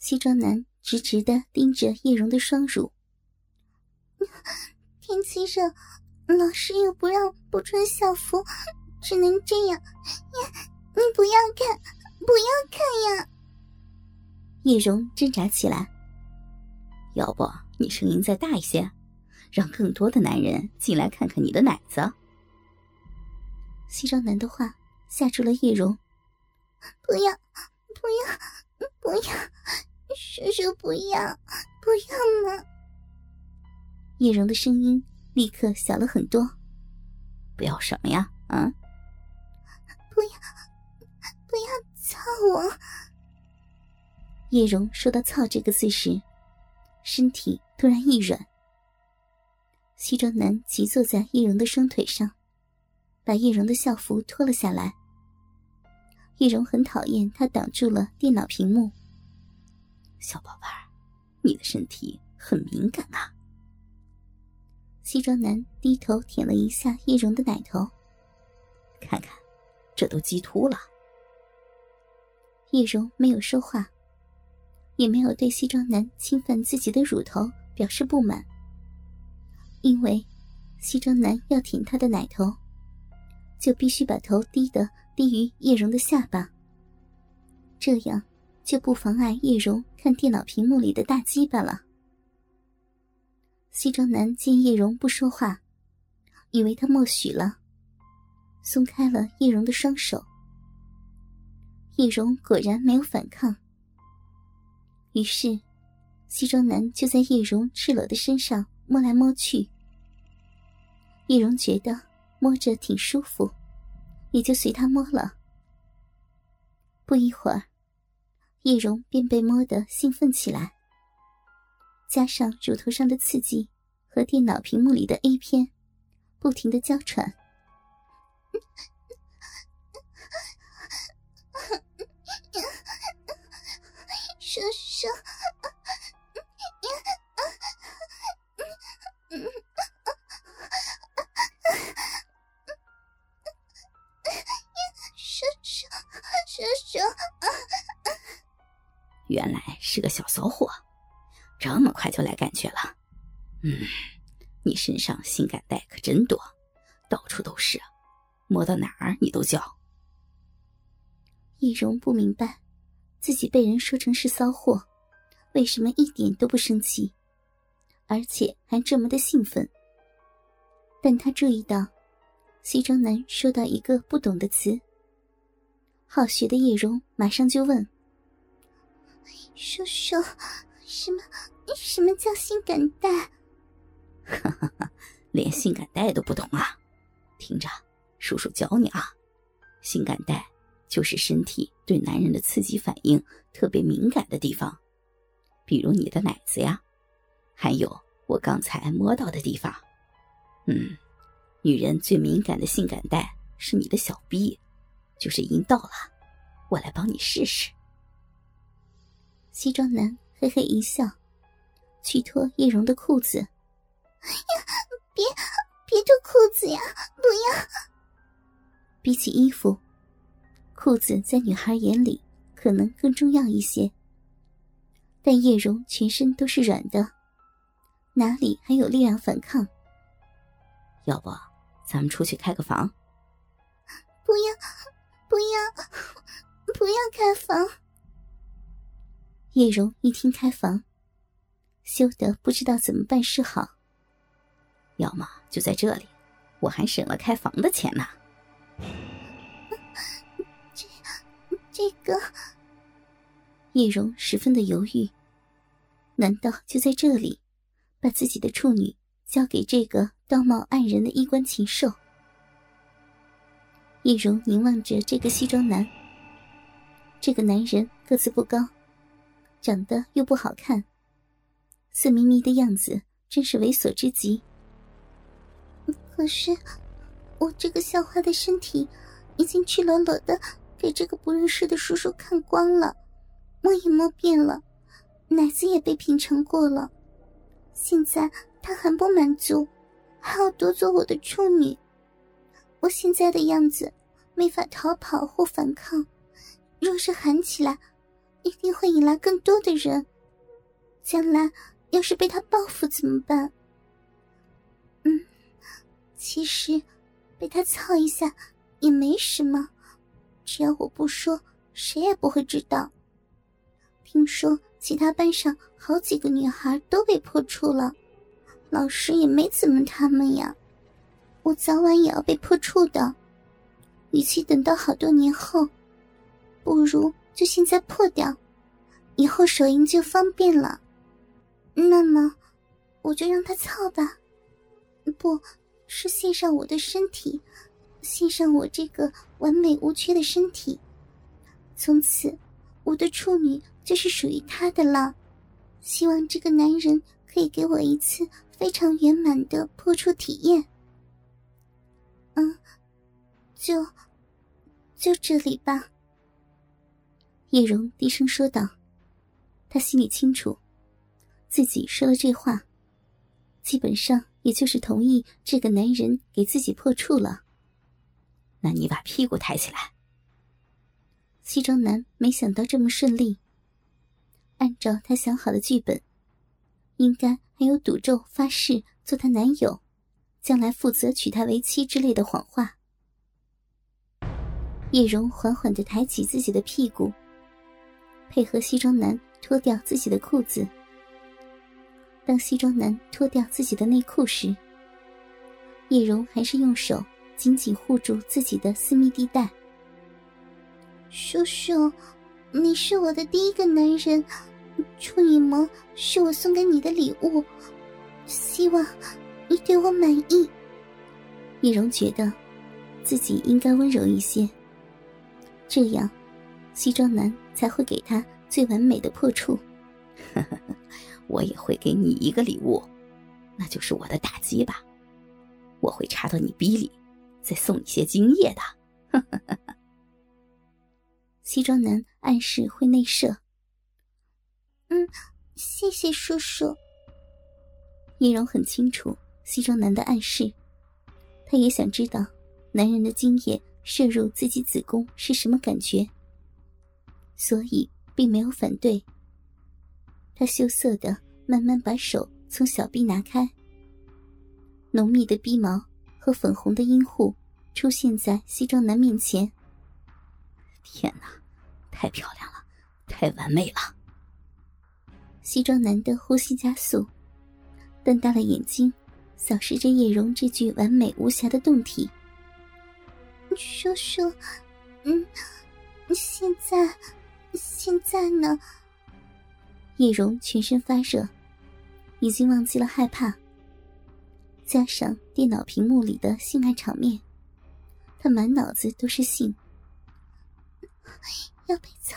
西装男直直的盯着叶蓉的双乳。天气热，老师又不让不穿校服，只能这样。你你不要看，不要看呀！叶蓉挣扎起来。要不你声音再大一些，让更多的男人进来看看你的奶子。西装男的话吓住了叶蓉。不要，不要，不要，叔叔不要，不要嘛！叶蓉的声音立刻小了很多。不要什么呀？啊！不要，不要操我！叶蓉说到“操”这个字时，身体突然一软。西装男急坐在叶蓉的双腿上，把叶蓉的校服脱了下来。叶蓉很讨厌他挡住了电脑屏幕。小宝贝儿，你的身体很敏感啊。西装男低头舔了一下叶蓉的奶头，看看，这都激突了。叶蓉没有说话，也没有对西装男侵犯自己的乳头表示不满，因为西装男要舔她的奶头，就必须把头低的。低于叶蓉的下巴，这样就不妨碍叶蓉看电脑屏幕里的大鸡巴了。西装男见叶蓉不说话，以为他默许了，松开了叶蓉的双手。叶蓉果然没有反抗，于是西装男就在叶蓉赤裸的身上摸来摸去。叶蓉觉得摸着挺舒服。也就随他摸了。不一会儿，叶蓉便被摸得兴奋起来。加上乳头上的刺激和电脑屏幕里的 A 片，不停的娇喘。叔叔。原来是个小骚货，这么快就来感觉了。嗯，你身上性感带可真多，到处都是，摸到哪儿你都叫。易容不明白，自己被人说成是骚货，为什么一点都不生气，而且还这么的兴奋。但他注意到，西装男说到一个不懂的词。好学的叶蓉马上就问。叔叔，什么什么叫性感带？哈哈哈，连性感带都不懂啊！听着，叔叔教你啊。性感带就是身体对男人的刺激反应特别敏感的地方，比如你的奶子呀，还有我刚才摸到的地方。嗯，女人最敏感的性感带是你的小臂，就是阴道了。我来帮你试试。西装男嘿嘿一笑，去脱叶蓉的裤子。呀别别脱裤子呀！不要。比起衣服，裤子在女孩眼里可能更重要一些。但叶蓉全身都是软的，哪里还有力量反抗？要不，咱们出去开个房？不要，不要，不要开房。叶蓉一听开房，羞得不知道怎么办是好。要么就在这里，我还省了开房的钱呢。这这个，叶蓉十分的犹豫。难道就在这里，把自己的处女交给这个道貌岸然的衣冠禽兽？叶蓉凝望着这个西装男，这个男人个子不高。长得又不好看，色眯眯的样子真是猥琐之极。可是，我这个校花的身体已经赤裸裸的给这个不认识的叔叔看光了，摸也摸遍了，奶子也被品尝过了。现在他还不满足，还要夺走我的处女。我现在的样子没法逃跑或反抗，若是喊起来。一定会引来更多的人。将来要是被他报复怎么办？嗯，其实被他操一下也没什么，只要我不说，谁也不会知道。听说其他班上好几个女孩都被破处了，老师也没怎么他们呀。我早晚也要被破处的，与其等到好多年后，不如就现在破掉，以后手淫就方便了。那么，我就让他操吧，不是献上我的身体，献上我这个完美无缺的身体。从此，我的处女就是属于他的了。希望这个男人可以给我一次非常圆满的破处体验。嗯，就就这里吧。叶蓉低声说道，她心里清楚。自己说了这话，基本上也就是同意这个男人给自己破处了。那你把屁股抬起来。西装男没想到这么顺利。按照他想好的剧本，应该还有赌咒、发誓做他男友，将来负责娶她为妻之类的谎话。叶蓉缓缓的抬起自己的屁股，配合西装男脱掉自己的裤子。当西装男脱掉自己的内裤时，叶蓉还是用手紧紧护住自己的私密地带。叔叔，你是我的第一个男人，处女膜是我送给你的礼物，希望你对我满意。叶蓉觉得自己应该温柔一些，这样西装男才会给他最完美的破处。我也会给你一个礼物，那就是我的打击吧。我会插到你逼里，再送你些精液的。西装男暗示会内射。嗯，谢谢叔叔。叶蓉很清楚西装男的暗示，他也想知道男人的精液射入自己子宫是什么感觉，所以并没有反对。他羞涩的慢慢把手从小臂拿开，浓密的鼻毛和粉红的阴户出现在西装男面前。天哪，太漂亮了，太完美了！西装男的呼吸加速，瞪大了眼睛，扫视着叶蓉这具完美无瑕的胴体。叔叔，嗯，现在，现在呢？叶蓉全身发热，已经忘记了害怕。加上电脑屏幕里的性爱场面，她满脑子都是性。要被操，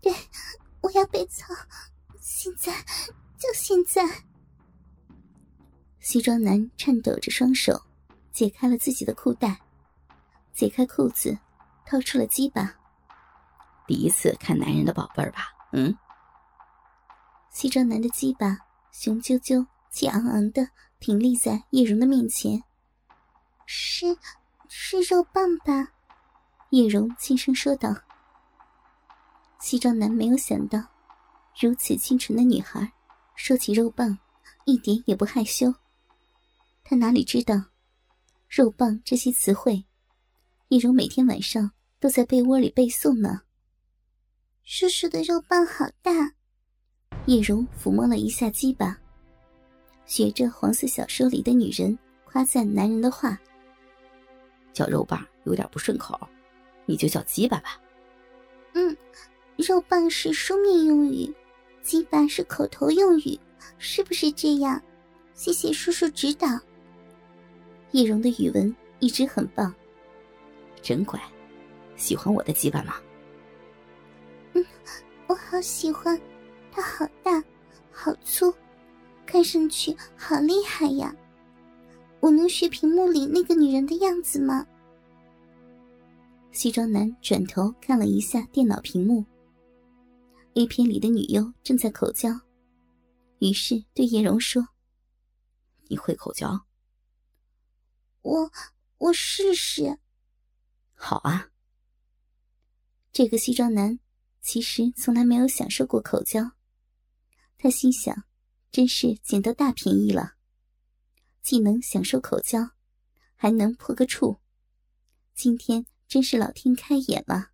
对，我要被操，现在，就现在！西装男颤抖着双手，解开了自己的裤带，解开裤子，掏出了鸡巴。第一次看男人的宝贝儿吧？嗯。西装男的鸡巴雄赳赳、气昂昂的挺立在叶蓉的面前。是，是肉棒吧？叶蓉轻声说道。西装男没有想到，如此清纯的女孩，说起肉棒，一点也不害羞。他哪里知道，肉棒这些词汇，叶蓉每天晚上都在被窝里背诵呢。叔叔的肉棒好大。叶蓉抚摸了一下鸡巴，学着黄色小说里的女人夸赞男人的话：“叫肉棒有点不顺口，你就叫鸡巴吧。”“嗯，肉棒是书面用语，鸡巴是口头用语，是不是这样？”谢谢叔叔指导。叶蓉的语文一直很棒，真乖。喜欢我的鸡巴吗？嗯，我好喜欢。它好大，好粗，看上去好厉害呀！我能学屏幕里那个女人的样子吗？西装男转头看了一下电脑屏幕，A 片里的女优正在口交，于是对叶蓉说：“你会口交？我我试试。好啊。”这个西装男其实从来没有享受过口交，他心想，真是捡到大便宜了，既能享受口交，还能破个处，今天真是老天开眼了。